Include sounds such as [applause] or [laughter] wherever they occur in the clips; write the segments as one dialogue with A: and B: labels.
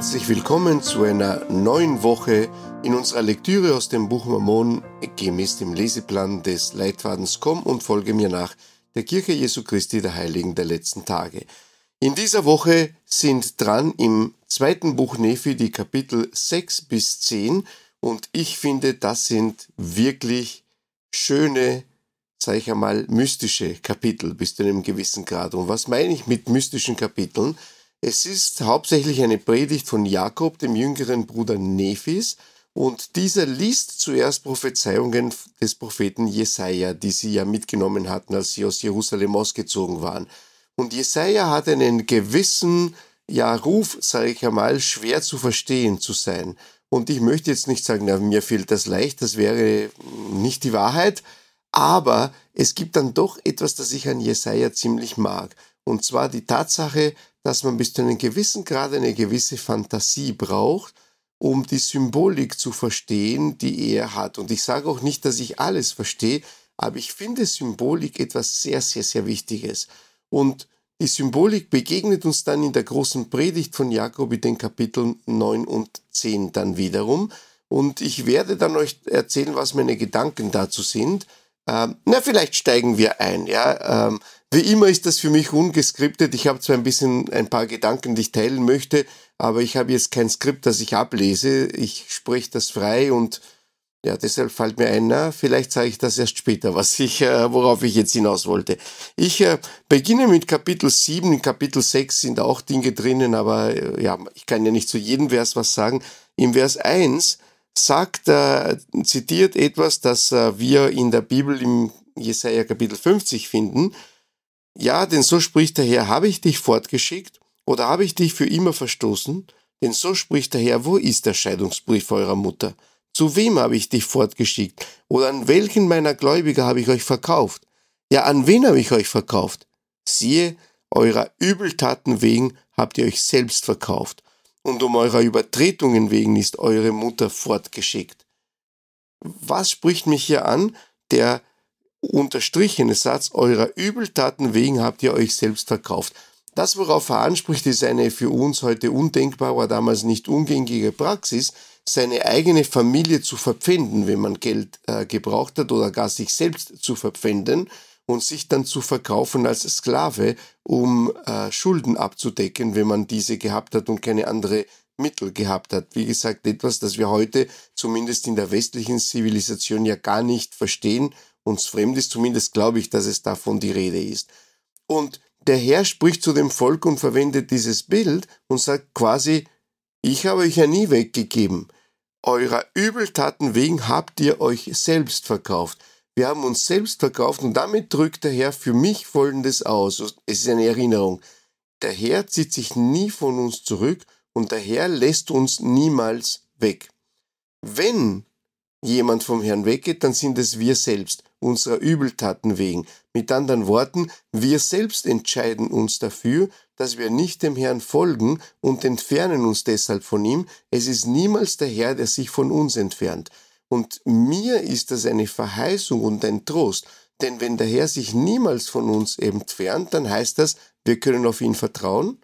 A: Herzlich willkommen zu einer neuen Woche in unserer Lektüre aus dem Buch Mormon gemäß dem Leseplan des Leitfadens Komm und folge mir nach der Kirche Jesu Christi der Heiligen der letzten Tage. In dieser Woche sind dran im zweiten Buch Nephi die Kapitel 6 bis 10 und ich finde, das sind wirklich schöne, sage ich einmal, mystische Kapitel bis zu einem gewissen Grad. Und was meine ich mit mystischen Kapiteln? Es ist hauptsächlich eine Predigt von Jakob, dem jüngeren Bruder Nephis, und dieser liest zuerst Prophezeiungen des Propheten Jesaja, die sie ja mitgenommen hatten, als sie aus Jerusalem ausgezogen waren. Und Jesaja hat einen gewissen ja, Ruf, sage ich einmal, schwer zu verstehen zu sein. Und ich möchte jetzt nicht sagen, na, mir fehlt das leicht, das wäre nicht die Wahrheit, aber es gibt dann doch etwas, das ich an Jesaja ziemlich mag. Und zwar die Tatsache, dass man bis zu einem gewissen Grad eine gewisse Fantasie braucht, um die Symbolik zu verstehen, die er hat. Und ich sage auch nicht, dass ich alles verstehe, aber ich finde Symbolik etwas sehr, sehr, sehr Wichtiges. Und die Symbolik begegnet uns dann in der großen Predigt von Jakob in den Kapiteln 9 und 10 dann wiederum. Und ich werde dann euch erzählen, was meine Gedanken dazu sind. Ähm, na, vielleicht steigen wir ein. Ja, ähm, wie immer ist das für mich ungeskriptet. Ich habe zwar ein bisschen ein paar Gedanken, die ich teilen möchte, aber ich habe jetzt kein Skript, das ich ablese. Ich spreche das frei und ja, deshalb fällt mir ein, na, vielleicht sage ich das erst später, was ich, äh, worauf ich jetzt hinaus wollte. Ich äh, beginne mit Kapitel 7. In Kapitel 6 sind auch Dinge drinnen, aber äh, ja, ich kann ja nicht zu jedem Vers was sagen. Im Vers 1 sagt, äh, zitiert etwas, das äh, wir in der Bibel im Jesaja Kapitel 50 finden. Ja, denn so spricht der Herr, habe ich dich fortgeschickt oder habe ich dich für immer verstoßen? Denn so spricht der Herr, wo ist der Scheidungsbrief eurer Mutter? Zu wem habe ich dich fortgeschickt? Oder an welchen meiner Gläubiger habe ich euch verkauft? Ja, an wen habe ich euch verkauft? Siehe, eurer Übeltaten wegen habt ihr euch selbst verkauft, und um eurer Übertretungen wegen ist eure Mutter fortgeschickt. Was spricht mich hier an? Der unterstrichene Satz, eurer Übeltaten wegen habt ihr euch selbst verkauft. Das, worauf er anspricht, ist eine für uns heute undenkbare, aber damals nicht ungängige Praxis, seine eigene Familie zu verpfänden, wenn man Geld äh, gebraucht hat oder gar sich selbst zu verpfänden und sich dann zu verkaufen als Sklave, um äh, Schulden abzudecken, wenn man diese gehabt hat und keine andere Mittel gehabt hat. Wie gesagt, etwas, das wir heute zumindest in der westlichen Zivilisation ja gar nicht verstehen, uns fremd ist, zumindest glaube ich, dass es davon die Rede ist. Und der Herr spricht zu dem Volk und verwendet dieses Bild und sagt quasi, ich habe euch ja nie weggegeben. Eurer Übeltaten wegen habt ihr euch selbst verkauft. Wir haben uns selbst verkauft und damit drückt der Herr für mich Folgendes aus. Es ist eine Erinnerung. Der Herr zieht sich nie von uns zurück und der Herr lässt uns niemals weg. Wenn jemand vom Herrn weggeht, dann sind es wir selbst, unserer Übeltaten wegen. Mit anderen Worten, wir selbst entscheiden uns dafür, dass wir nicht dem Herrn folgen und entfernen uns deshalb von ihm. Es ist niemals der Herr, der sich von uns entfernt. Und mir ist das eine Verheißung und ein Trost. Denn wenn der Herr sich niemals von uns entfernt, dann heißt das, wir können auf ihn vertrauen.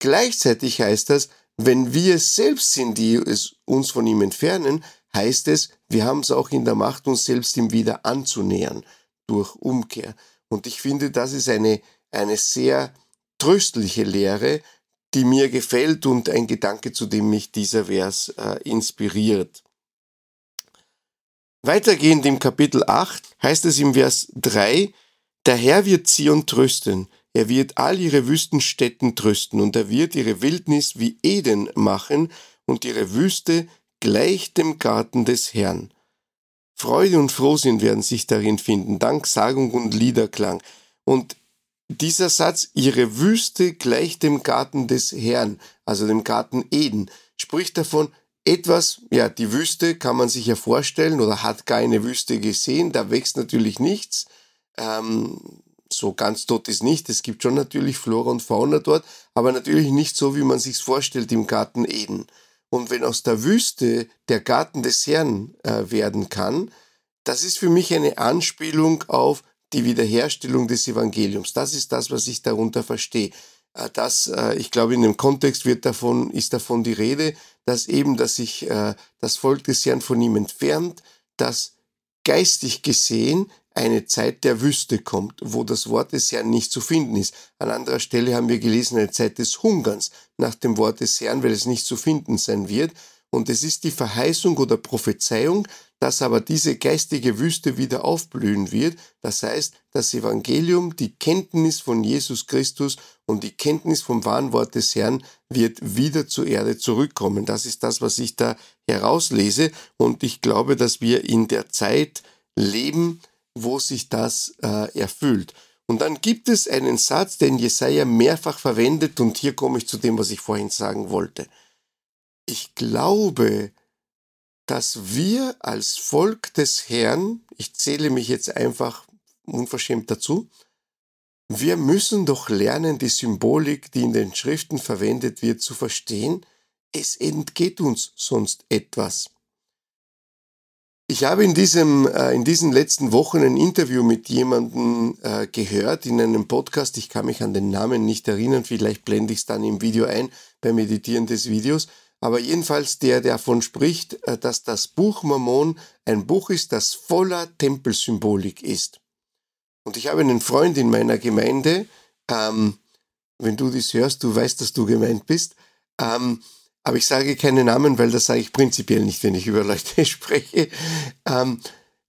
A: Gleichzeitig heißt das, wenn wir es selbst sind, die es uns von ihm entfernen, heißt es, wir haben es auch in der Macht, uns selbst ihm wieder anzunähern durch Umkehr. Und ich finde, das ist eine, eine sehr tröstliche Lehre, die mir gefällt und ein Gedanke, zu dem mich dieser Vers äh, inspiriert. Weitergehend im Kapitel 8 heißt es im Vers 3, der Herr wird Zion trösten, er wird all ihre Wüstenstätten trösten und er wird ihre Wildnis wie Eden machen und ihre Wüste gleich dem Garten des Herrn. Freude und Frohsinn werden sich darin finden, Danksagung und Liederklang. Und dieser Satz, ihre Wüste gleich dem Garten des Herrn, also dem Garten Eden, spricht davon, etwas, ja, die Wüste kann man sich ja vorstellen oder hat gar eine Wüste gesehen, da wächst natürlich nichts. Ähm, so ganz tot ist nicht. Es gibt schon natürlich Flora und Fauna dort, aber natürlich nicht so, wie man sich's vorstellt im Garten Eden. Und wenn aus der Wüste der Garten des Herrn äh, werden kann, das ist für mich eine Anspielung auf die Wiederherstellung des Evangeliums. Das ist das, was ich darunter verstehe. äh, dass, äh, ich glaube, in dem Kontext wird davon, ist davon die Rede, dass eben, dass sich äh, das Volk des Herrn von ihm entfernt, dass geistig gesehen eine Zeit der Wüste kommt, wo das Wort des Herrn nicht zu finden ist. An anderer Stelle haben wir gelesen, eine Zeit des Hungerns nach dem Wort des Herrn, weil es nicht zu finden sein wird. Und es ist die Verheißung oder Prophezeiung, dass aber diese geistige Wüste wieder aufblühen wird. Das heißt, das Evangelium, die Kenntnis von Jesus Christus und die Kenntnis vom wahren Wort des Herrn wird wieder zur Erde zurückkommen. Das ist das, was ich da herauslese. Und ich glaube, dass wir in der Zeit leben, wo sich das äh, erfüllt. Und dann gibt es einen Satz, den Jesaja mehrfach verwendet, und hier komme ich zu dem, was ich vorhin sagen wollte. Ich glaube, dass wir als Volk des Herrn, ich zähle mich jetzt einfach unverschämt dazu, wir müssen doch lernen, die Symbolik, die in den Schriften verwendet wird, zu verstehen. Es entgeht uns sonst etwas. Ich habe in, diesem, äh, in diesen letzten Wochen ein Interview mit jemandem äh, gehört in einem Podcast. Ich kann mich an den Namen nicht erinnern. Vielleicht blende ich es dann im Video ein beim Editieren des Videos. Aber jedenfalls der, der davon spricht, äh, dass das Buch Mormon ein Buch ist, das voller Tempelsymbolik ist. Und ich habe einen Freund in meiner Gemeinde, ähm, wenn du das hörst, du weißt, dass du gemeint bist, ähm, aber ich sage keine Namen, weil das sage ich prinzipiell nicht, wenn ich über Leute [laughs] spreche, ähm,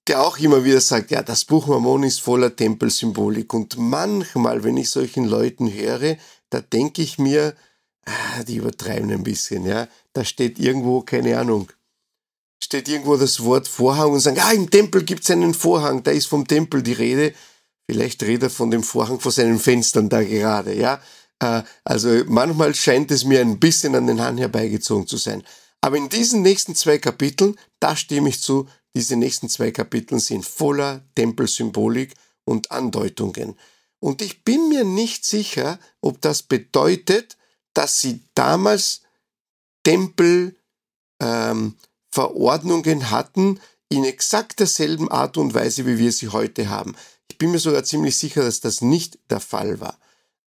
A: der auch immer wieder sagt, ja, das Buch Mormon ist voller Tempelsymbolik. Und manchmal, wenn ich solchen Leuten höre, da denke ich mir, ah, die übertreiben ein bisschen, ja. Da steht irgendwo, keine Ahnung, steht irgendwo das Wort Vorhang und sagen, ah, im Tempel gibt es einen Vorhang, da ist vom Tempel die Rede. Vielleicht redet er von dem Vorhang vor seinen Fenstern da gerade, ja. Äh, also manchmal scheint es mir ein bisschen an den Haaren herbeigezogen zu sein. Aber in diesen nächsten zwei Kapiteln, da stimme ich zu, diese nächsten zwei Kapiteln sind voller Tempelsymbolik und Andeutungen. Und ich bin mir nicht sicher, ob das bedeutet, dass sie damals Tempelverordnungen ähm, hatten in exakt derselben Art und Weise, wie wir sie heute haben. Ich bin mir sogar ziemlich sicher, dass das nicht der Fall war.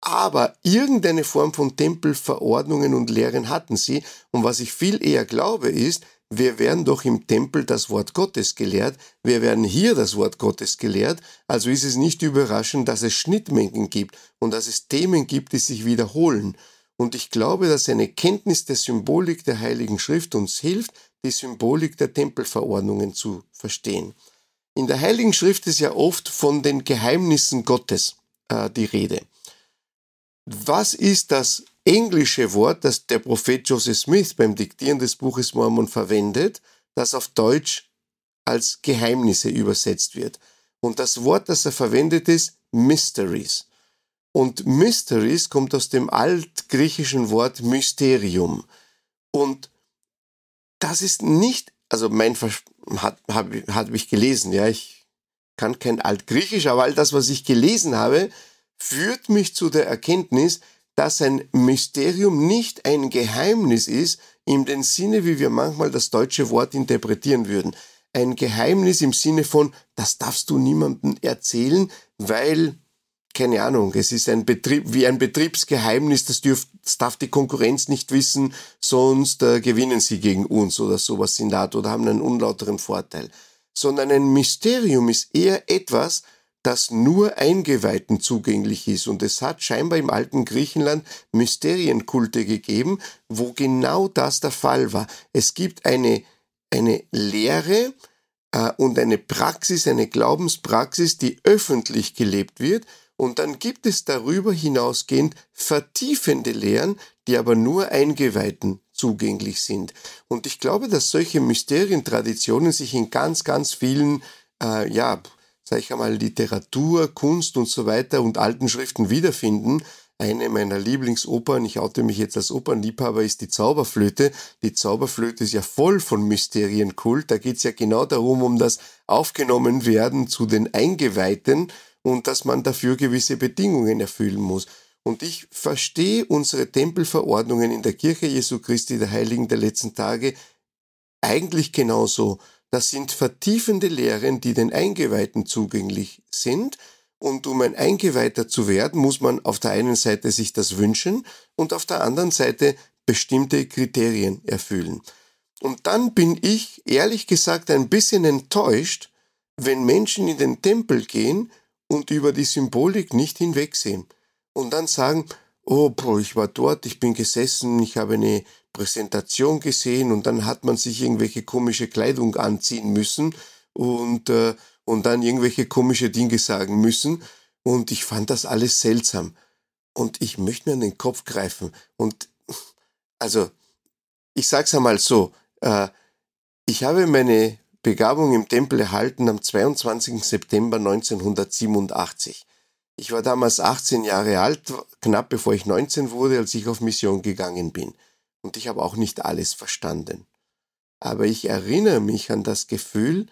A: Aber irgendeine Form von Tempelverordnungen und Lehren hatten sie. Und was ich viel eher glaube, ist, wir werden doch im Tempel das Wort Gottes gelehrt, wir werden hier das Wort Gottes gelehrt, also ist es nicht überraschend, dass es Schnittmengen gibt und dass es Themen gibt, die sich wiederholen. Und ich glaube, dass eine Kenntnis der Symbolik der Heiligen Schrift uns hilft, die Symbolik der Tempelverordnungen zu verstehen. In der Heiligen Schrift ist ja oft von den Geheimnissen Gottes äh, die Rede. Was ist das englische Wort, das der Prophet Joseph Smith beim Diktieren des Buches Mormon verwendet, das auf Deutsch als Geheimnisse übersetzt wird? Und das Wort, das er verwendet, ist Mysteries. Und Mysteries kommt aus dem altgriechischen Wort Mysterium. Und das ist nicht, also mein Vers hat, habe hab ich gelesen, ja, ich kann kein Altgriechisch, aber all das, was ich gelesen habe, führt mich zu der Erkenntnis, dass ein Mysterium nicht ein Geheimnis ist, in dem Sinne, wie wir manchmal das deutsche Wort interpretieren würden. Ein Geheimnis im Sinne von, das darfst du niemandem erzählen, weil, keine Ahnung, es ist ein Betrieb, wie ein Betriebsgeheimnis, das, dürf, das darf die Konkurrenz nicht wissen, sonst äh, gewinnen sie gegen uns oder sowas in der Art oder haben einen unlauteren Vorteil. Sondern ein Mysterium ist eher etwas, das nur Eingeweihten zugänglich ist. Und es hat scheinbar im alten Griechenland Mysterienkulte gegeben, wo genau das der Fall war. Es gibt eine, eine Lehre äh, und eine Praxis, eine Glaubenspraxis, die öffentlich gelebt wird. Und dann gibt es darüber hinausgehend vertiefende Lehren, die aber nur Eingeweihten zugänglich sind. Und ich glaube, dass solche Mysterientraditionen sich in ganz, ganz vielen äh, ja, sage ich einmal, Literatur, Kunst und so weiter und alten Schriften wiederfinden. Eine meiner Lieblingsopern, ich oute mich jetzt als Opernliebhaber, ist die Zauberflöte. Die Zauberflöte ist ja voll von Mysterienkult. Da geht es ja genau darum, um das aufgenommen werden zu den Eingeweihten und dass man dafür gewisse Bedingungen erfüllen muss. Und ich verstehe unsere Tempelverordnungen in der Kirche Jesu Christi, der Heiligen der letzten Tage, eigentlich genauso. Das sind vertiefende Lehren, die den Eingeweihten zugänglich sind. Und um ein Eingeweihter zu werden, muss man auf der einen Seite sich das wünschen und auf der anderen Seite bestimmte Kriterien erfüllen. Und dann bin ich ehrlich gesagt ein bisschen enttäuscht, wenn Menschen in den Tempel gehen und über die Symbolik nicht hinwegsehen und dann sagen, oh, boah, ich war dort, ich bin gesessen, ich habe eine Präsentation gesehen und dann hat man sich irgendwelche komische Kleidung anziehen müssen und, äh, und dann irgendwelche komische Dinge sagen müssen. Und ich fand das alles seltsam. Und ich möchte mir an den Kopf greifen. Und also, ich sag's einmal so, äh, ich habe meine Begabung im Tempel erhalten am 22. September 1987. Ich war damals 18 Jahre alt, knapp bevor ich 19 wurde, als ich auf Mission gegangen bin. Und ich habe auch nicht alles verstanden. Aber ich erinnere mich an das Gefühl,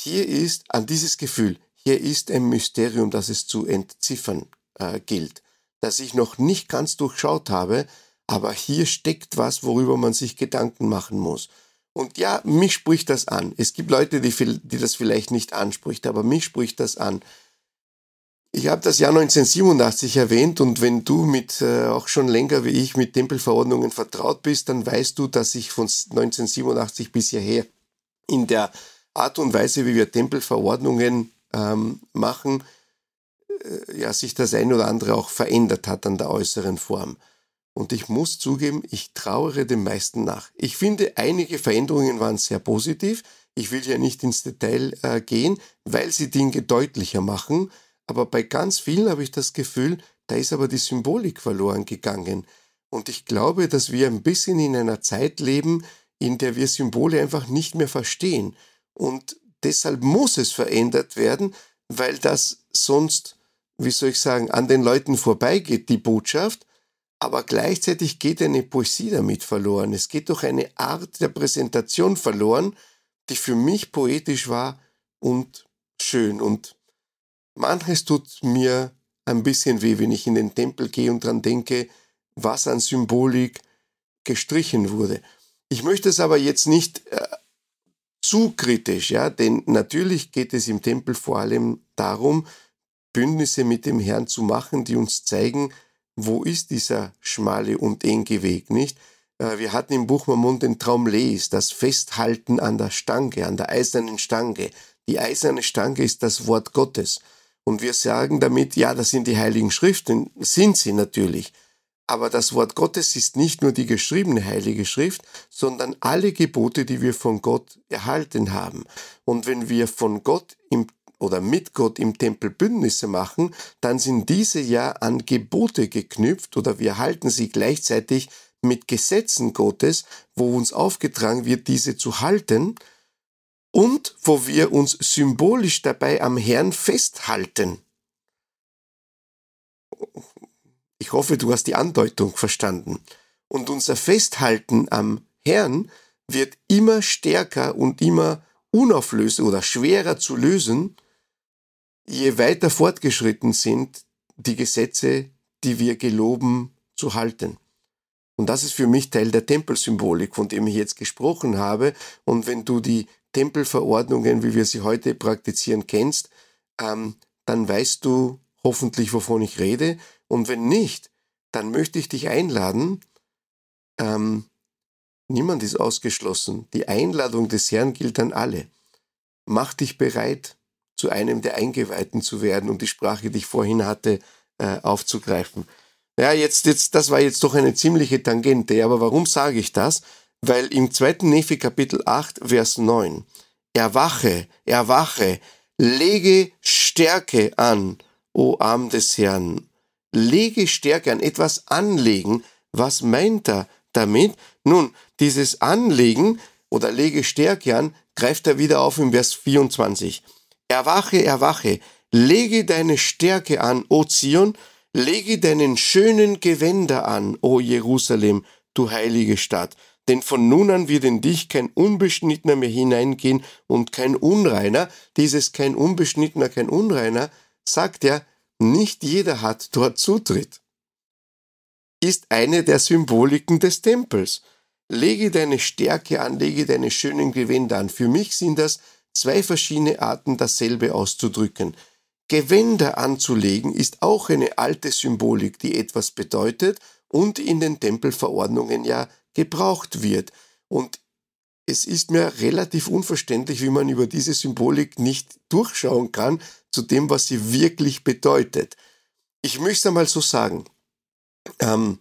A: hier ist, an dieses Gefühl, hier ist ein Mysterium, das es zu entziffern äh, gilt, das ich noch nicht ganz durchschaut habe, aber hier steckt was, worüber man sich Gedanken machen muss. Und ja, mich spricht das an. Es gibt Leute, die, die das vielleicht nicht anspricht, aber mich spricht das an. Ich habe das Jahr 1987 erwähnt und wenn du mit äh, auch schon länger wie ich mit Tempelverordnungen vertraut bist, dann weißt du, dass ich von 1987 bis hierher in der Art und Weise, wie wir Tempelverordnungen ähm, machen, äh, ja, sich das ein oder andere auch verändert hat an der äußeren Form. Und ich muss zugeben, ich trauere dem meisten nach. Ich finde, einige Veränderungen waren sehr positiv. Ich will ja nicht ins Detail äh, gehen, weil sie Dinge deutlicher machen. Aber bei ganz vielen habe ich das Gefühl, da ist aber die Symbolik verloren gegangen. Und ich glaube, dass wir ein bisschen in einer Zeit leben, in der wir Symbole einfach nicht mehr verstehen. Und deshalb muss es verändert werden, weil das sonst, wie soll ich sagen, an den Leuten vorbeigeht, die Botschaft. Aber gleichzeitig geht eine Poesie damit verloren. Es geht doch eine Art der Präsentation verloren, die für mich poetisch war und schön. Und manches tut mir ein bisschen weh, wenn ich in den Tempel gehe und dran denke, was an Symbolik gestrichen wurde. Ich möchte es aber jetzt nicht äh, zu kritisch, ja, denn natürlich geht es im Tempel vor allem darum, Bündnisse mit dem Herrn zu machen, die uns zeigen, wo ist dieser schmale und enge Weg, nicht? Äh, wir hatten im Buch Mammon den Traum Les, das Festhalten an der Stange, an der eisernen Stange. Die eiserne Stange ist das Wort Gottes. Und wir sagen damit, ja, das sind die heiligen Schriften, sind sie natürlich. Aber das Wort Gottes ist nicht nur die geschriebene heilige Schrift, sondern alle Gebote, die wir von Gott erhalten haben. Und wenn wir von Gott im oder mit Gott im Tempel Bündnisse machen, dann sind diese ja an Gebote geknüpft oder wir halten sie gleichzeitig mit Gesetzen Gottes, wo uns aufgetragen wird, diese zu halten und wo wir uns symbolisch dabei am Herrn festhalten. Ich hoffe, du hast die Andeutung verstanden. Und unser Festhalten am Herrn wird immer stärker und immer unauflösbar oder schwerer zu lösen, je weiter fortgeschritten sind die Gesetze, die wir geloben zu halten. Und das ist für mich Teil der Tempelsymbolik, von dem ich jetzt gesprochen habe. Und wenn du die Tempelverordnungen, wie wir sie heute praktizieren, kennst, ähm, dann weißt du hoffentlich, wovon ich rede. Und wenn nicht, dann möchte ich dich einladen. Ähm, niemand ist ausgeschlossen. Die Einladung des Herrn gilt an alle. Mach dich bereit, zu einem der Eingeweihten zu werden und die Sprache, die ich vorhin hatte, äh, aufzugreifen. Ja, jetzt, jetzt, das war jetzt doch eine ziemliche Tangente, aber warum sage ich das? Weil im zweiten Nephi Kapitel 8, Vers 9, erwache, erwache, lege Stärke an, o Arm des Herrn. Lege Stärke an, etwas anlegen. Was meint er damit? Nun, dieses Anlegen oder lege Stärke an, greift er wieder auf im Vers 24. Erwache, erwache, lege deine Stärke an, o Zion, lege deinen schönen Gewänder an, o Jerusalem, du heilige Stadt. Denn von nun an wird in dich kein Unbeschnittener mehr hineingehen und kein Unreiner. Dieses kein Unbeschnittener, kein Unreiner, sagt er, nicht jeder hat dort Zutritt. Ist eine der Symboliken des Tempels. Lege deine Stärke an, lege deine schönen Gewänder an. Für mich sind das zwei verschiedene Arten, dasselbe auszudrücken. Gewänder anzulegen ist auch eine alte Symbolik, die etwas bedeutet und in den Tempelverordnungen ja gebraucht wird. Und es ist mir relativ unverständlich, wie man über diese Symbolik nicht durchschauen kann zu dem, was sie wirklich bedeutet. Ich möchte einmal so sagen. Ähm,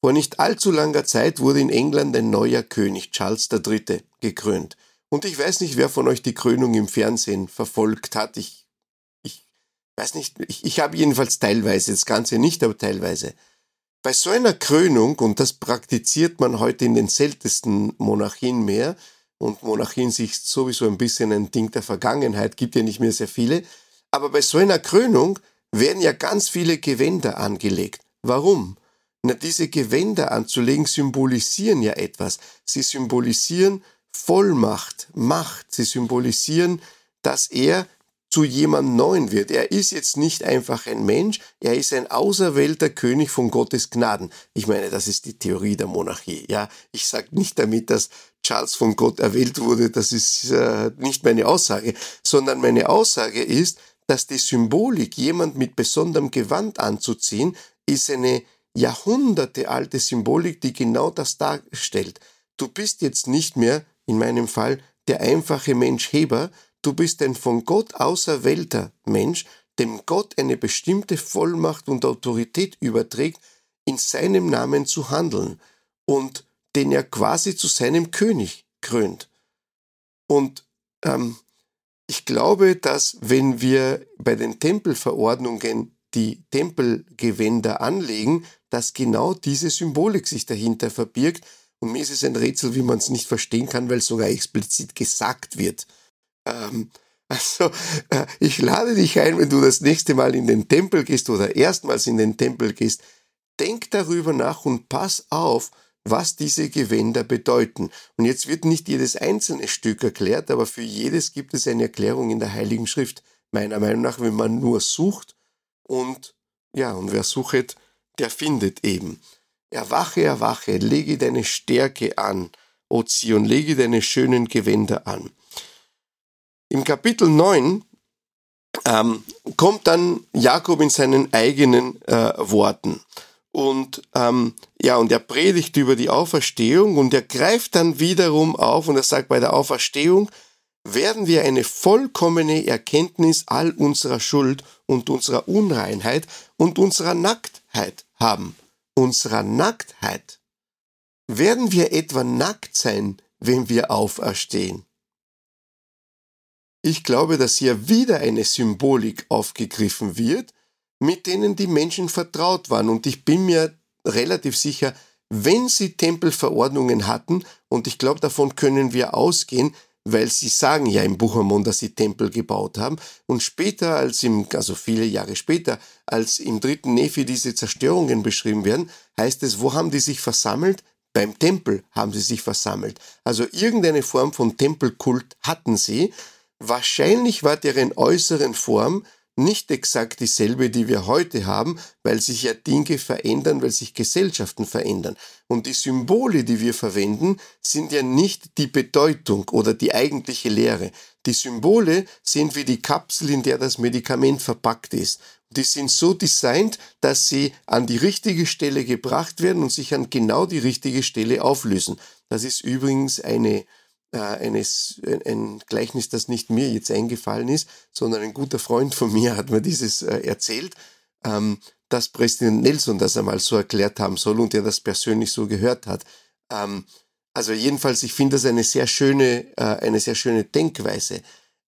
A: vor nicht allzu langer Zeit wurde in England ein neuer König, Charles III., gekrönt. Und ich weiß nicht, wer von euch die Krönung im Fernsehen verfolgt hat. Ich, ich weiß nicht, ich, ich habe jedenfalls teilweise, das Ganze nicht, aber teilweise. Bei so einer Krönung, und das praktiziert man heute in den seltensten Monarchien mehr, und Monarchien sich sowieso ein bisschen ein Ding der Vergangenheit, gibt ja nicht mehr sehr viele, aber bei so einer Krönung werden ja ganz viele Gewänder angelegt. Warum? Na, diese Gewänder anzulegen symbolisieren ja etwas. Sie symbolisieren Vollmacht, Macht. Sie symbolisieren, dass er zu jemand Neuen wird. Er ist jetzt nicht einfach ein Mensch, er ist ein auserwählter König von Gottes Gnaden. Ich meine, das ist die Theorie der Monarchie. Ja, ich sage nicht damit, dass Charles von Gott erwählt wurde, das ist äh, nicht meine Aussage, sondern meine Aussage ist, dass die Symbolik, jemand mit besonderem Gewand anzuziehen, ist eine jahrhundertealte Symbolik, die genau das darstellt. Du bist jetzt nicht mehr, in meinem Fall, der einfache Mensch Heber, du bist ein von Gott auserwählter Mensch, dem Gott eine bestimmte Vollmacht und Autorität überträgt, in seinem Namen zu handeln und den er quasi zu seinem König krönt. Und ähm, ich glaube, dass wenn wir bei den Tempelverordnungen die Tempelgewänder anlegen, dass genau diese Symbolik sich dahinter verbirgt. Und mir ist es ein Rätsel, wie man es nicht verstehen kann, weil sogar explizit gesagt wird. Ähm, also, äh, ich lade dich ein, wenn du das nächste Mal in den Tempel gehst oder erstmals in den Tempel gehst, denk darüber nach und pass auf, was diese Gewänder bedeuten. Und jetzt wird nicht jedes einzelne Stück erklärt, aber für jedes gibt es eine Erklärung in der Heiligen Schrift. Meiner Meinung nach, wenn man nur sucht und ja, und wer suchet, der findet eben. Erwache, erwache, lege deine Stärke an, O Zion, lege deine schönen Gewänder an. Im Kapitel 9 ähm, kommt dann Jakob in seinen eigenen äh, Worten. Und ähm, ja, und er predigt über die Auferstehung und er greift dann wiederum auf und er sagt, bei der Auferstehung werden wir eine vollkommene Erkenntnis all unserer Schuld und unserer Unreinheit und unserer Nacktheit haben. Unserer Nacktheit. Werden wir etwa nackt sein, wenn wir auferstehen? Ich glaube, dass hier wieder eine Symbolik aufgegriffen wird, mit denen die Menschen vertraut waren. Und ich bin mir relativ sicher, wenn sie Tempelverordnungen hatten, und ich glaube, davon können wir ausgehen, weil sie sagen ja im Buch Mormon, dass sie Tempel gebaut haben. Und später, als im, also viele Jahre später, als im dritten Nephi diese Zerstörungen beschrieben werden, heißt es, wo haben die sich versammelt? Beim Tempel haben sie sich versammelt. Also irgendeine Form von Tempelkult hatten sie. Wahrscheinlich war deren äußeren Form nicht exakt dieselbe, die wir heute haben, weil sich ja Dinge verändern, weil sich Gesellschaften verändern. Und die Symbole, die wir verwenden, sind ja nicht die Bedeutung oder die eigentliche Lehre. Die Symbole sind wie die Kapsel, in der das Medikament verpackt ist. Die sind so designt, dass sie an die richtige Stelle gebracht werden und sich an genau die richtige Stelle auflösen. Das ist übrigens eine eines, ein Gleichnis, das nicht mir jetzt eingefallen ist, sondern ein guter Freund von mir hat mir dieses äh, erzählt, ähm, dass Präsident Nelson das einmal so erklärt haben soll und er das persönlich so gehört hat. Ähm, also jedenfalls, ich finde das eine sehr schöne, äh, eine sehr schöne Denkweise.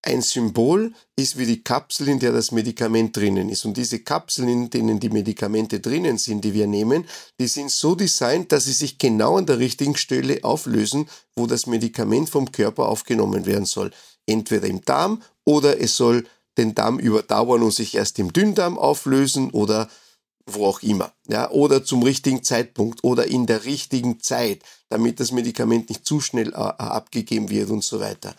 A: Ein Symbol ist wie die Kapsel, in der das Medikament drinnen ist. Und diese Kapseln, in denen die Medikamente drinnen sind, die wir nehmen, die sind so designt, dass sie sich genau an der richtigen Stelle auflösen, wo das Medikament vom Körper aufgenommen werden soll. Entweder im Darm oder es soll den Darm überdauern und sich erst im Dünndarm auflösen oder wo auch immer. Ja, oder zum richtigen Zeitpunkt oder in der richtigen Zeit, damit das Medikament nicht zu schnell äh, abgegeben wird und so weiter.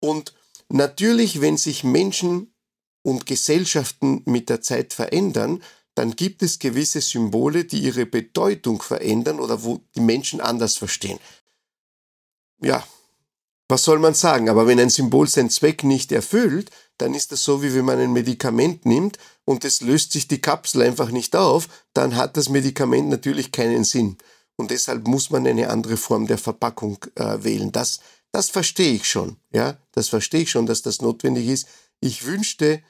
A: Und Natürlich, wenn sich Menschen und Gesellschaften mit der Zeit verändern, dann gibt es gewisse Symbole, die ihre Bedeutung verändern oder wo die Menschen anders verstehen. Ja, was soll man sagen? Aber wenn ein Symbol seinen Zweck nicht erfüllt, dann ist das so, wie wenn man ein Medikament nimmt und es löst sich die Kapsel einfach nicht auf, dann hat das Medikament natürlich keinen Sinn. Und deshalb muss man eine andere Form der Verpackung äh, wählen. Das, das verstehe ich schon. Ja, das verstehe ich schon, dass das notwendig ist. Ich wünschte,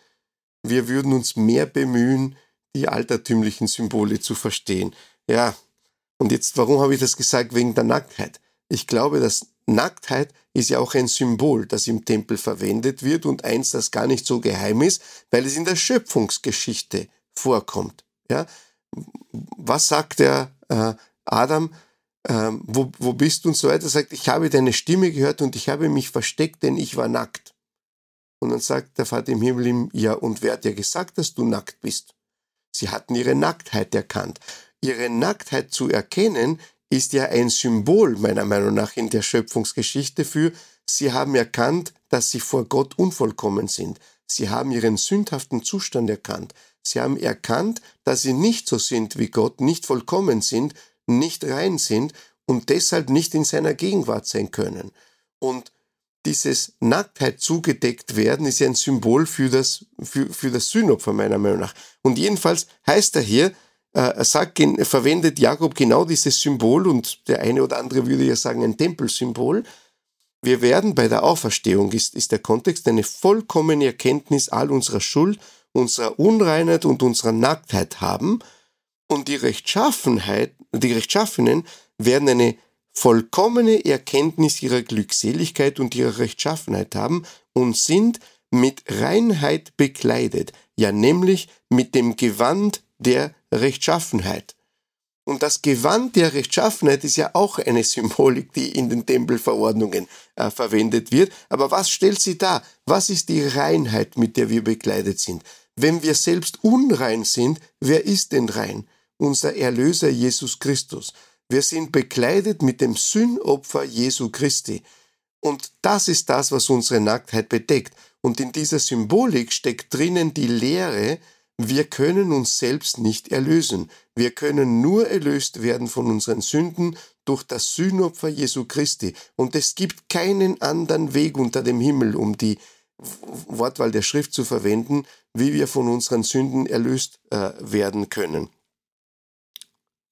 A: wir würden uns mehr bemühen, die altertümlichen Symbole zu verstehen. Ja, und jetzt, warum habe ich das gesagt? Wegen der Nacktheit. Ich glaube, dass Nacktheit ist ja auch ein Symbol, das im Tempel verwendet wird und eins, das gar nicht so geheim ist, weil es in der Schöpfungsgeschichte vorkommt. Ja? Was sagt der äh, Adam? Ähm, wo, wo bist du und so weiter? Er sagt, ich habe deine Stimme gehört und ich habe mich versteckt, denn ich war nackt. Und dann sagt der Vater im Himmel ihm, ja, und wer hat dir gesagt, dass du nackt bist? Sie hatten ihre Nacktheit erkannt. Ihre Nacktheit zu erkennen, ist ja ein Symbol meiner Meinung nach in der Schöpfungsgeschichte für, sie haben erkannt, dass sie vor Gott unvollkommen sind. Sie haben ihren sündhaften Zustand erkannt. Sie haben erkannt, dass sie nicht so sind wie Gott, nicht vollkommen sind, nicht rein sind und deshalb nicht in seiner Gegenwart sein können. Und dieses Nacktheit zugedeckt werden ist ja ein Symbol für das, für, für das Sühnopfer meiner Meinung nach. Und jedenfalls heißt er hier, äh, sagt, verwendet Jakob genau dieses Symbol und der eine oder andere würde ja sagen ein Tempelsymbol. Wir werden bei der Auferstehung, ist, ist der Kontext, eine vollkommene Erkenntnis all unserer Schuld, unserer Unreinheit und unserer Nacktheit haben und die Rechtschaffenheit, die Rechtschaffenen werden eine vollkommene Erkenntnis ihrer Glückseligkeit und ihrer Rechtschaffenheit haben und sind mit Reinheit bekleidet, ja nämlich mit dem Gewand der Rechtschaffenheit. Und das Gewand der Rechtschaffenheit ist ja auch eine Symbolik, die in den Tempelverordnungen äh, verwendet wird. Aber was stellt sie dar? Was ist die Reinheit, mit der wir bekleidet sind? Wenn wir selbst unrein sind, wer ist denn rein? Unser Erlöser Jesus Christus. Wir sind bekleidet mit dem Sühnopfer Jesu Christi. Und das ist das, was unsere Nacktheit bedeckt. Und in dieser Symbolik steckt drinnen die Lehre, wir können uns selbst nicht erlösen. Wir können nur erlöst werden von unseren Sünden durch das Sühnopfer Jesu Christi. Und es gibt keinen anderen Weg unter dem Himmel, um die Wortwahl der Schrift zu verwenden, wie wir von unseren Sünden erlöst äh, werden können.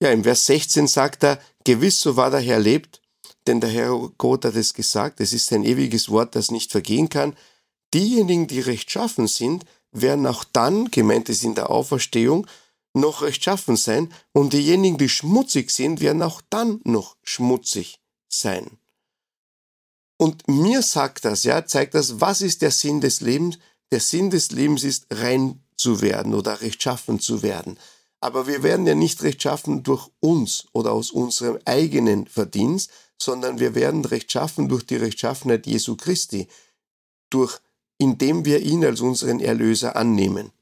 A: Ja, im Vers 16 sagt er, gewiss so war der Herr lebt, denn der Herr Gott hat es gesagt, es ist ein ewiges Wort, das nicht vergehen kann. Diejenigen, die rechtschaffen sind, werden auch dann, gemeint ist in der Auferstehung, noch rechtschaffen sein und diejenigen, die schmutzig sind, werden auch dann noch schmutzig sein. Und mir sagt das, ja, zeigt das, was ist der Sinn des Lebens? Der Sinn des Lebens ist, rein zu werden oder rechtschaffen zu werden. Aber wir werden ja nicht rechtschaffen durch uns oder aus unserem eigenen Verdienst, sondern wir werden rechtschaffen durch die Rechtschaffenheit Jesu Christi, durch indem wir ihn als unseren Erlöser annehmen.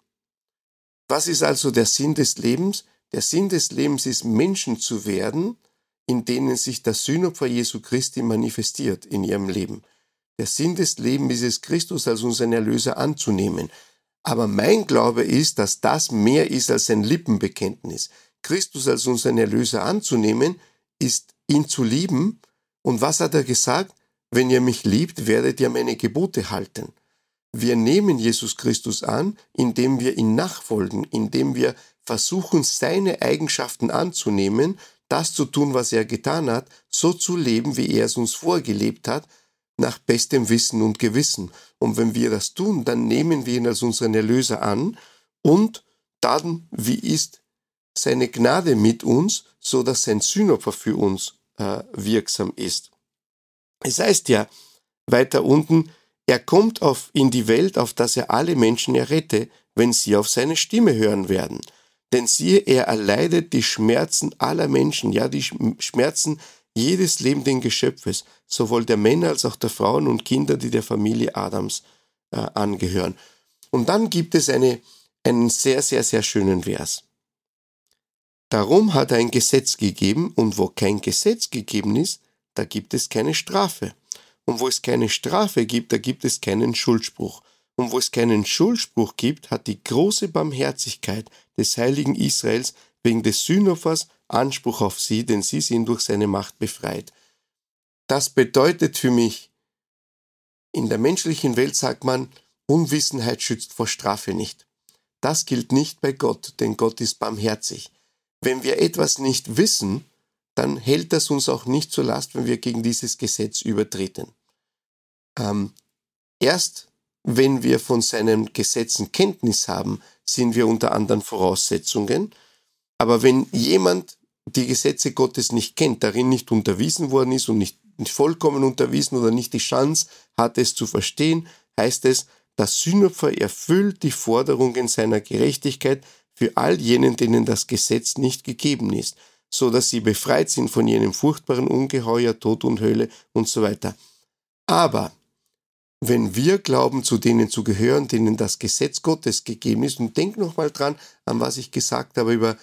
A: Was ist also der Sinn des Lebens? Der Sinn des Lebens ist, Menschen zu werden, in denen sich das Sühnopfer Jesu Christi manifestiert in ihrem Leben. Der Sinn des Lebens ist es, Christus als unseren Erlöser anzunehmen. Aber mein Glaube ist, dass das mehr ist als ein Lippenbekenntnis. Christus als unseren Erlöser anzunehmen, ist ihn zu lieben. Und was hat er gesagt? Wenn ihr mich liebt, werdet ihr meine Gebote halten. Wir nehmen Jesus Christus an, indem wir ihn nachfolgen, indem wir versuchen, seine Eigenschaften anzunehmen, das zu tun, was er getan hat, so zu leben, wie er es uns vorgelebt hat, nach bestem Wissen und Gewissen. Und wenn wir das tun, dann nehmen wir ihn als unseren Erlöser an und dann, wie ist seine Gnade mit uns, so dass sein Sühnopfer für uns äh, wirksam ist. Es heißt ja weiter unten, er kommt auf, in die Welt, auf dass er alle Menschen errette, wenn sie auf seine Stimme hören werden. Denn siehe, er erleidet die Schmerzen aller Menschen, ja, die Schmerzen jedes lebenden Geschöpfes, sowohl der Männer als auch der Frauen und Kinder, die der Familie Adams äh, angehören. Und dann gibt es eine, einen sehr, sehr, sehr schönen Vers. Darum hat er ein Gesetz gegeben, und wo kein Gesetz gegeben ist, da gibt es keine Strafe. Und wo es keine Strafe gibt, da gibt es keinen Schuldspruch. Und wo es keinen Schuldspruch gibt, hat die große Barmherzigkeit des heiligen Israels wegen des Sühnopfers Anspruch auf sie, denn sie sind durch seine Macht befreit. Das bedeutet für mich, in der menschlichen Welt sagt man, Unwissenheit schützt vor Strafe nicht. Das gilt nicht bei Gott, denn Gott ist barmherzig. Wenn wir etwas nicht wissen, dann hält das uns auch nicht zur Last, wenn wir gegen dieses Gesetz übertreten. Ähm, erst wenn wir von seinen Gesetzen Kenntnis haben, sind wir unter anderen Voraussetzungen. Aber wenn jemand die Gesetze Gottes nicht kennt, darin nicht unterwiesen worden ist und nicht, vollkommen unterwiesen oder nicht die Chance hat, es zu verstehen, heißt es, das Sühnopfer erfüllt die Forderungen seiner Gerechtigkeit für all jenen, denen das Gesetz nicht gegeben ist, so dass sie befreit sind von jenem furchtbaren Ungeheuer, Tod und Hölle und so weiter. Aber wenn wir glauben, zu denen zu gehören, denen das Gesetz Gottes gegeben ist, und denk nochmal dran, an was ich gesagt habe über,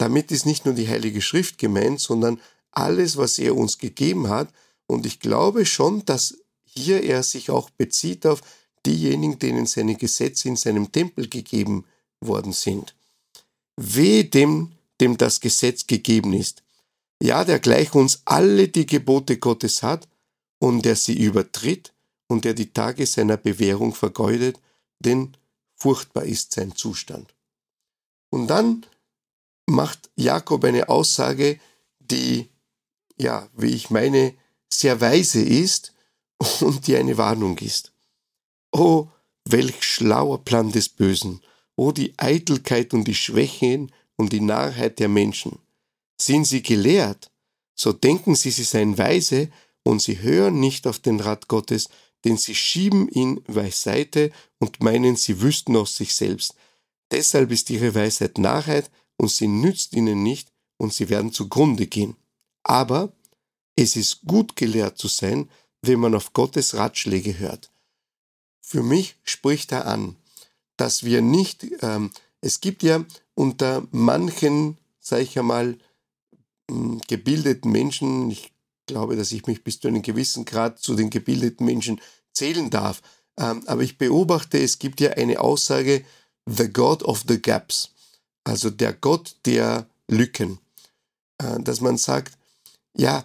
A: damit ist nicht nur die Heilige Schrift gemeint, sondern alles, was er uns gegeben hat. Und ich glaube schon, dass hier er sich auch bezieht auf diejenigen, denen seine Gesetze in seinem Tempel gegeben worden sind. Weh dem, dem das Gesetz gegeben ist. Ja, der gleich uns alle die Gebote Gottes hat und der sie übertritt und der die Tage seiner Bewährung vergeudet, denn furchtbar ist sein Zustand. Und dann macht Jakob eine Aussage, die, ja, wie ich meine, sehr weise ist und die eine Warnung ist. Oh, welch schlauer Plan des Bösen, oh die Eitelkeit und die Schwächen und die Narrheit der Menschen. Sind sie gelehrt, so denken sie, sie seien weise, und sie hören nicht auf den Rat Gottes, denn sie schieben ihn beiseite und meinen, sie wüssten aus sich selbst. Deshalb ist ihre Weisheit Narrheit und sie nützt ihnen nicht und sie werden zugrunde gehen. Aber es ist gut gelehrt zu sein, wenn man auf Gottes Ratschläge hört. Für mich spricht er an, dass wir nicht, ähm, es gibt ja unter manchen, sage ich einmal, hm, gebildeten Menschen, ich glaube, dass ich mich bis zu einem gewissen Grad zu den gebildeten Menschen zählen darf, ähm, aber ich beobachte, es gibt ja eine Aussage, The God of the Gaps, also der Gott der Lücken, äh, dass man sagt, ja,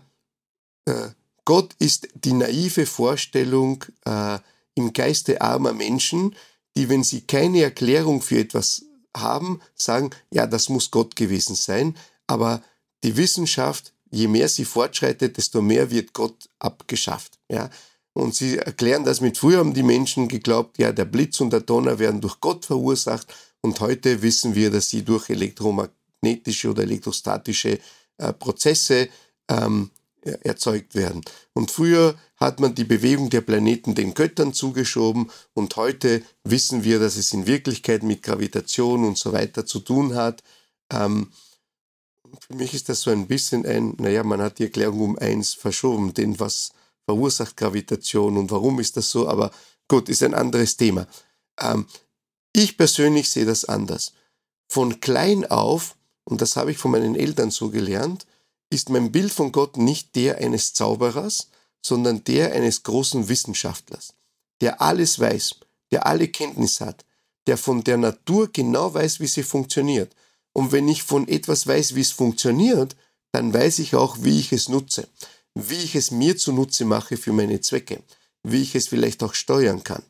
A: äh, Gott ist die naive Vorstellung äh, im Geiste armer Menschen, die, wenn sie keine Erklärung für etwas haben, sagen, ja, das muss Gott gewesen sein, aber die Wissenschaft, je mehr sie fortschreitet, desto mehr wird Gott abgeschafft. Ja? Und sie erklären das mit, früher haben die Menschen geglaubt, ja, der Blitz und der Donner werden durch Gott verursacht und heute wissen wir, dass sie durch elektromagnetische oder elektrostatische äh, Prozesse ähm, erzeugt werden. Und früher hat man die Bewegung der Planeten den Göttern zugeschoben und heute wissen wir, dass es in Wirklichkeit mit Gravitation und so weiter zu tun hat. Ähm, für mich ist das so ein bisschen ein, naja, man hat die Erklärung um eins verschoben, denn was verursacht Gravitation und warum ist das so, aber gut, ist ein anderes Thema. Ähm, ich persönlich sehe das anders. Von klein auf, und das habe ich von meinen Eltern so gelernt, ist mein Bild von Gott nicht der eines Zauberers, sondern der eines großen Wissenschaftlers, der alles weiß, der alle Kenntnis hat, der von der Natur genau weiß, wie sie funktioniert. Und wenn ich von etwas weiß, wie es funktioniert, dann weiß ich auch, wie ich es nutze, wie ich es mir zunutze mache für meine Zwecke, wie ich es vielleicht auch steuern kann.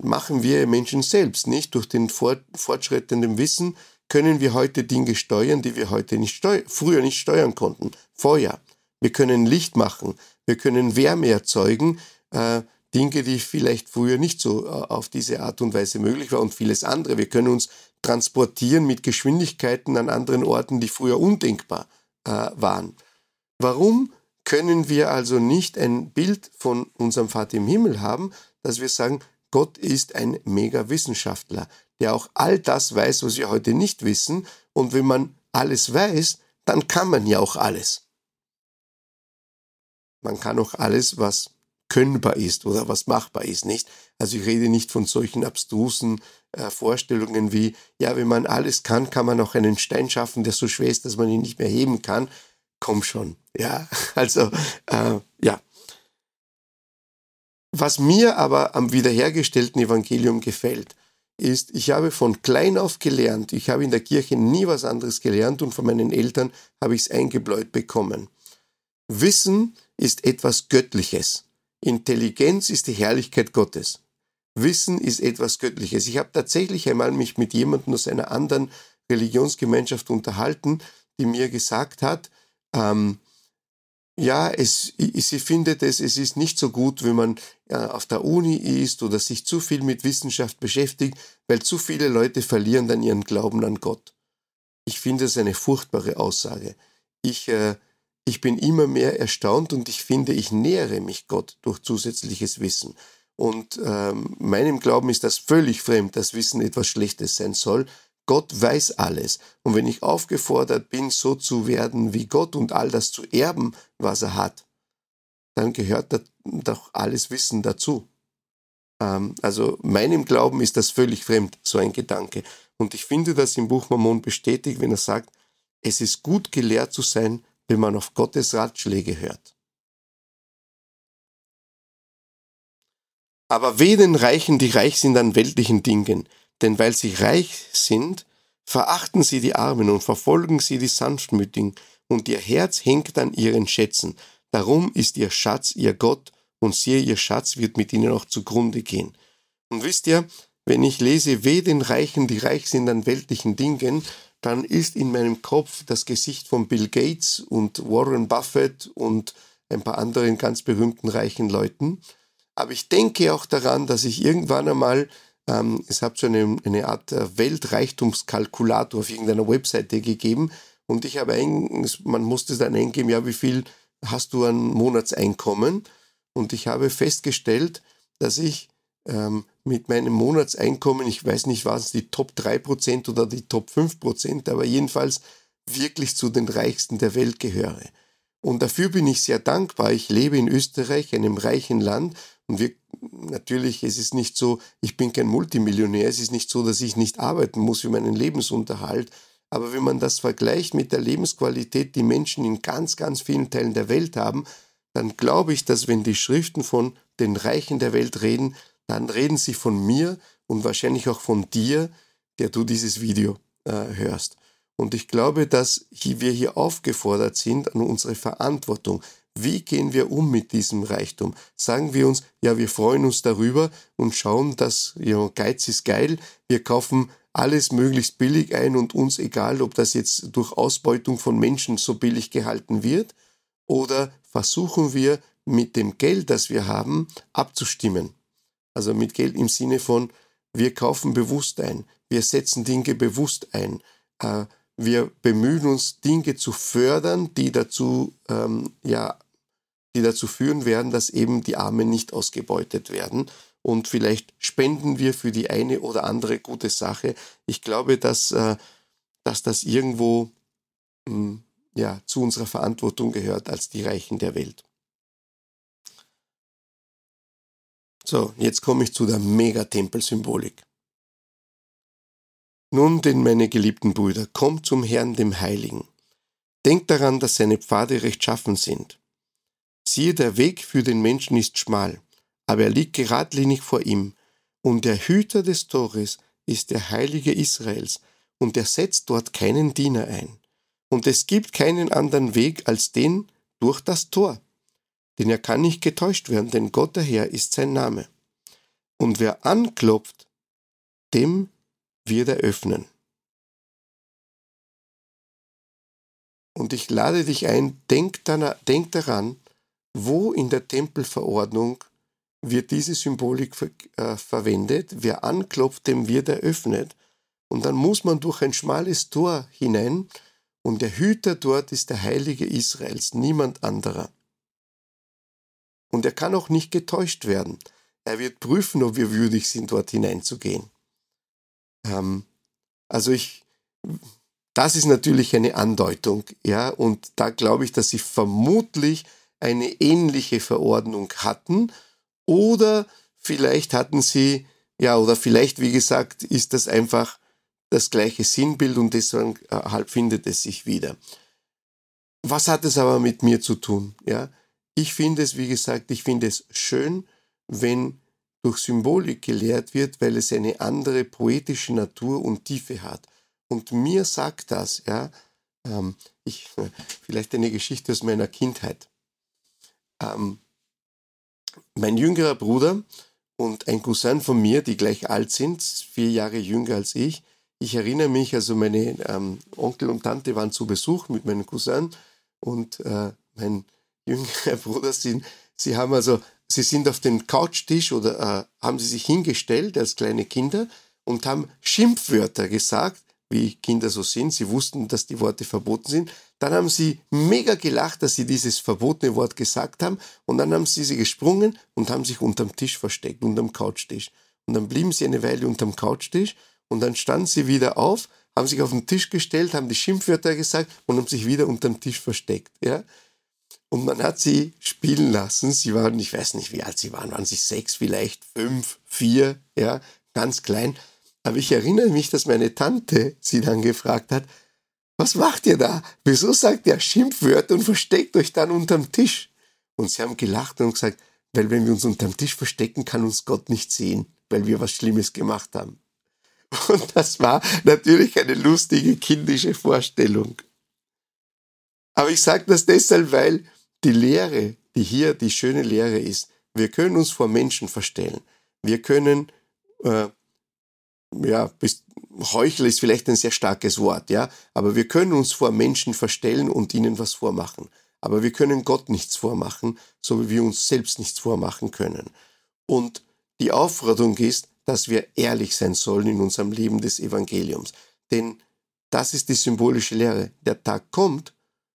A: Machen wir Menschen selbst, nicht? Durch den fortschreitenden Wissen können wir heute Dinge steuern, die wir heute nicht früher nicht steuern konnten. Feuer. Wir können Licht machen. Wir können Wärme erzeugen. Äh, Dinge, die vielleicht früher nicht so äh, auf diese Art und Weise möglich waren und vieles andere. Wir können uns transportieren mit Geschwindigkeiten an anderen Orten, die früher undenkbar äh, waren. Warum können wir also nicht ein Bild von unserem Vater im Himmel haben, dass wir sagen, Gott ist ein Mega-Wissenschaftler der auch all das weiß, was wir heute nicht wissen. Und wenn man alles weiß, dann kann man ja auch alles. Man kann auch alles, was könnbar ist oder was machbar ist, nicht? Also ich rede nicht von solchen abstrusen äh, Vorstellungen wie, ja, wenn man alles kann, kann man auch einen Stein schaffen, der so schwer ist, dass man ihn nicht mehr heben kann. Komm schon, ja. [laughs] Also, äh, ja. Was mir aber am wiederhergestellten Evangelium gefällt, ist, ich habe von klein auf gelernt, ich habe in der Kirche nie was anderes gelernt und von meinen Eltern habe ich es eingebläut bekommen. Wissen ist etwas Göttliches. Intelligenz ist die Herrlichkeit Gottes. Wissen ist etwas Göttliches. Ich habe tatsächlich einmal mich mit jemandem aus einer anderen Religionsgemeinschaft unterhalten, die mir gesagt hat, ähm, ja, es, sie findet es, es ist nicht so gut, wenn man äh, auf der Uni ist oder sich zu viel mit Wissenschaft beschäftigt, weil zu viele Leute verlieren dann ihren Glauben an Gott. Ich finde es eine furchtbare Aussage. Ich, äh, ich bin immer mehr erstaunt und ich finde, ich nähere mich Gott durch zusätzliches Wissen. Und ähm, meinem Glauben ist das völlig fremd, dass Wissen etwas Schlechtes sein soll. Gott weiß alles. Und wenn ich aufgefordert bin, so zu werden wie Gott und all das zu erben, was er hat, dann gehört doch alles Wissen dazu. Ähm, also meinem Glauben ist das völlig fremd, so ein Gedanke. Und ich finde das im Buch Mormon bestätigt, wenn er sagt, es ist gut gelehrt zu sein, wenn man auf Gottes Ratschläge hört. Aber weh den Reichen, die reich sind an weltlichen Dingen, denn weil sie reich sind, verachten sie die Armen und verfolgen sie die Sanftmütigen, und ihr Herz hängt an ihren Schätzen. Darum ist ihr Schatz ihr Gott, und siehe, ihr Schatz wird mit ihnen auch zugrunde gehen. Und wisst ihr, wenn ich lese, weh den Reichen, die reich sind an weltlichen Dingen, dann ist in meinem Kopf das Gesicht von Bill Gates und Warren Buffett und ein paar anderen ganz berühmten reichen Leuten. Aber ich denke auch daran, dass ich irgendwann einmal ähm, es hat so eine, eine Art äh, Weltreichtumskalkulator auf irgendeiner Webseite gegeben und ich habe ein, man musste dann eingeben, ja, wie viel hast du an Monatseinkommen? Und ich habe festgestellt, dass ich ähm, mit meinem Monatseinkommen, ich weiß nicht, waren es die Top 3% oder die Top 5%, aber jedenfalls wirklich zu den Reichsten der Welt gehöre. Und dafür bin ich sehr dankbar. Ich lebe in Österreich, einem reichen Land, und wir, natürlich, es ist nicht so, ich bin kein Multimillionär, es ist nicht so, dass ich nicht arbeiten muss für meinen Lebensunterhalt. Aber wenn man das vergleicht mit der Lebensqualität, die Menschen in ganz, ganz vielen Teilen der Welt haben, dann glaube ich, dass wenn die Schriften von den Reichen der Welt reden, dann reden sie von mir und wahrscheinlich auch von dir, der du dieses Video äh, hörst. Und ich glaube, dass wir hier aufgefordert sind an unsere Verantwortung. Wie gehen wir um mit diesem Reichtum? Sagen wir uns, ja, wir freuen uns darüber und schauen, dass ja, Geiz ist geil, wir kaufen alles möglichst billig ein und uns egal, ob das jetzt durch Ausbeutung von Menschen so billig gehalten wird, oder versuchen wir mit dem Geld, das wir haben, abzustimmen. Also mit Geld im Sinne von, wir kaufen bewusst ein, wir setzen Dinge bewusst ein, äh, wir bemühen uns, Dinge zu fördern, die dazu ähm, ja die dazu führen werden, dass eben die Armen nicht ausgebeutet werden. Und vielleicht spenden wir für die eine oder andere gute Sache. Ich glaube, dass, äh, dass das irgendwo hm, ja, zu unserer Verantwortung gehört als die Reichen der Welt. So, jetzt komme ich zu der Megatempelsymbolik. Nun denn, meine geliebten Brüder, kommt zum Herrn dem Heiligen. Denkt daran, dass seine Pfade rechtschaffen sind. Siehe, der Weg für den Menschen ist schmal, aber er liegt geradlinig vor ihm, und der Hüter des Tores ist der Heilige Israels, und er setzt dort keinen Diener ein. Und es gibt keinen anderen Weg als den durch das Tor. Denn er kann nicht getäuscht werden, denn Gott der Herr ist sein Name. Und wer anklopft, dem wird er öffnen. Und ich lade dich ein, denk, daran, wo in der Tempelverordnung wird diese Symbolik ver äh, verwendet? Wer anklopft, dem wird eröffnet. Und dann muss man durch ein schmales Tor hinein und der Hüter dort ist der Heilige Israels, niemand anderer. Und er kann auch nicht getäuscht werden. Er wird prüfen, ob wir würdig sind, dort hineinzugehen. Ähm, also ich, das ist natürlich eine Andeutung, ja, und da glaube ich, dass sie vermutlich eine ähnliche Verordnung hatten oder vielleicht hatten sie, ja, oder vielleicht, wie gesagt, ist das einfach das gleiche Sinnbild und deshalb findet es sich wieder. Was hat es aber mit mir zu tun? Ja, ich finde es, wie gesagt, ich finde es schön, wenn durch Symbolik gelehrt wird, weil es eine andere poetische Natur und Tiefe hat. Und mir sagt das, ja, ähm, ich, vielleicht eine Geschichte aus meiner Kindheit. Ähm, mein jüngerer Bruder und ein Cousin von mir, die gleich alt sind, vier Jahre jünger als ich. Ich erinnere mich, also meine ähm, Onkel und Tante waren zu Besuch mit meinem Cousin und äh, mein jüngerer [laughs] Bruder sind, sie haben also, sie sind auf den Couchtisch oder äh, haben sie sich hingestellt als kleine Kinder und haben Schimpfwörter gesagt, wie Kinder so sind. Sie wussten, dass die Worte verboten sind. Dann haben sie mega gelacht, dass sie dieses verbotene Wort gesagt haben. Und dann haben sie sie gesprungen und haben sich unterm Tisch versteckt, unterm Couchtisch. Und dann blieben sie eine Weile unterm Couchtisch und dann standen sie wieder auf, haben sich auf den Tisch gestellt, haben die Schimpfwörter gesagt und haben sich wieder unterm Tisch versteckt. Ja? Und man hat sie spielen lassen. Sie waren, ich weiß nicht, wie alt sie waren, waren sie sechs, vielleicht fünf, vier, ja, ganz klein. Aber ich erinnere mich, dass meine Tante sie dann gefragt hat, was macht ihr da? Wieso sagt ihr Schimpfwörter und versteckt euch dann unterm Tisch? Und sie haben gelacht und gesagt, weil wenn wir uns unterm Tisch verstecken, kann uns Gott nicht sehen, weil wir was Schlimmes gemacht haben. Und das war natürlich eine lustige kindische Vorstellung. Aber ich sage das deshalb, weil die Lehre, die hier die schöne Lehre ist, wir können uns vor Menschen verstellen. Wir können äh, ja, bis, Heuchler ist vielleicht ein sehr starkes Wort, ja, aber wir können uns vor Menschen verstellen und ihnen was vormachen. Aber wir können Gott nichts vormachen, so wie wir uns selbst nichts vormachen können. Und die Aufforderung ist, dass wir ehrlich sein sollen in unserem Leben des Evangeliums. Denn das ist die symbolische Lehre. Der Tag kommt,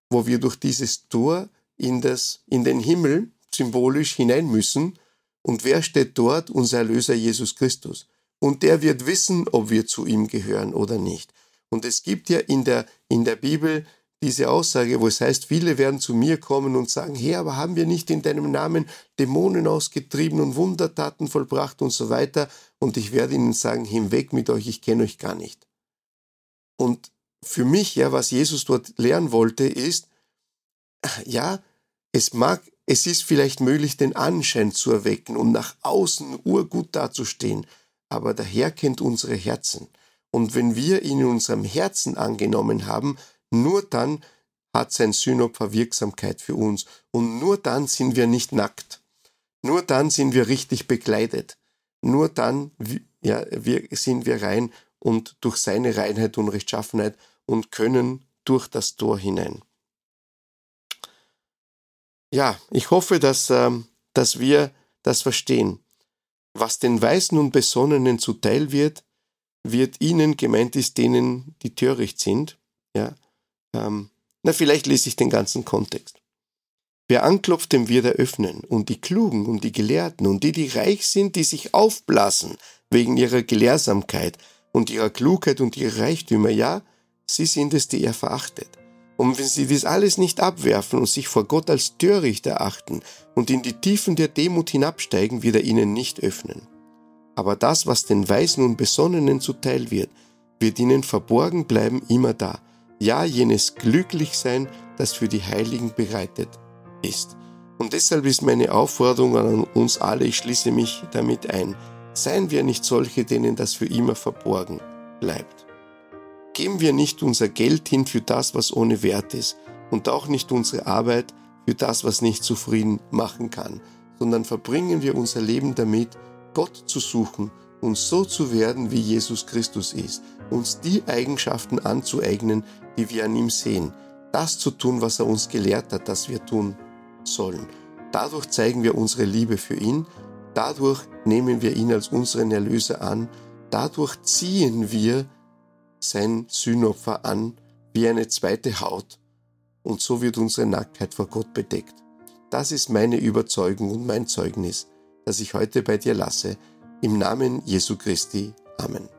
A: wo wir durch dieses Tor in, das, in den Himmel symbolisch hinein müssen. Und wer steht dort? Unser Erlöser Jesus Christus und der wird wissen, ob wir zu ihm gehören oder nicht. Und es gibt ja in der, in der Bibel diese Aussage, wo es heißt, viele werden zu mir kommen und sagen, Herr, aber haben wir nicht in deinem Namen Dämonen ausgetrieben und Wundertaten vollbracht und so weiter? Und ich werde ihnen sagen, hinweg mit euch, ich kenne euch gar nicht. Und für mich, ja, was Jesus dort lernen wollte, ist, ja, es mag, es ist vielleicht möglich, den Anschein zu erwecken und nach außen urgut dazustehen aber der Herr kennt unsere Herzen. Und wenn wir ihn in unserem Herzen angenommen haben, nur dann hat sein Sühnopfer Wirksamkeit für uns. Und nur dann sind wir nicht nackt. Nur dann sind wir richtig bekleidet. Nur dann ja, wir, sind wir rein und durch seine Reinheit und Rechtschaffenheit und können durch das Tor hinein. Ja, ich hoffe, dass, ähm, dass wir das verstehen. Was den Weisen und Besonnenen zuteil wird, wird ihnen gemeint ist, denen, die töricht sind. Ja, ähm, na, vielleicht lese ich den ganzen Kontext. Wer anklopft, dem wird er öffnen, und die Klugen und die Gelehrten und die, die reich sind, die sich aufblasen wegen ihrer Gelehrsamkeit und ihrer Klugheit und ihrer Reichtümer, ja, sie sind es, die er verachtet. Und wenn sie dies alles nicht abwerfen und sich vor Gott als töricht erachten und in die Tiefen der Demut hinabsteigen, wird er ihnen nicht öffnen. Aber das, was den Weisen und Besonnenen zuteil wird, wird ihnen verborgen bleiben immer da. Ja, jenes Glücklichsein, das für die Heiligen bereitet ist. Und deshalb ist meine Aufforderung an uns alle, ich schließe mich damit ein, seien wir nicht solche, denen das für immer verborgen bleibt. Geben wir nicht unser Geld hin für das, was ohne Wert ist und auch nicht unsere Arbeit für das, was nicht zufrieden machen kann, sondern verbringen wir unser Leben damit, Gott zu suchen und so zu werden, wie Jesus Christus ist, uns die Eigenschaften anzueignen, die wir an ihm sehen, das zu tun, was er uns gelehrt hat, dass wir tun sollen. Dadurch zeigen wir unsere Liebe für ihn, dadurch nehmen wir ihn als unseren Erlöser an, dadurch ziehen wir sein Sühnopfer an wie eine zweite Haut und so wird unsere Nacktheit vor Gott bedeckt. Das ist meine Überzeugung und mein Zeugnis, das ich heute bei dir lasse. Im Namen Jesu Christi. Amen.